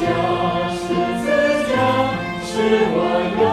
家是自家是我幼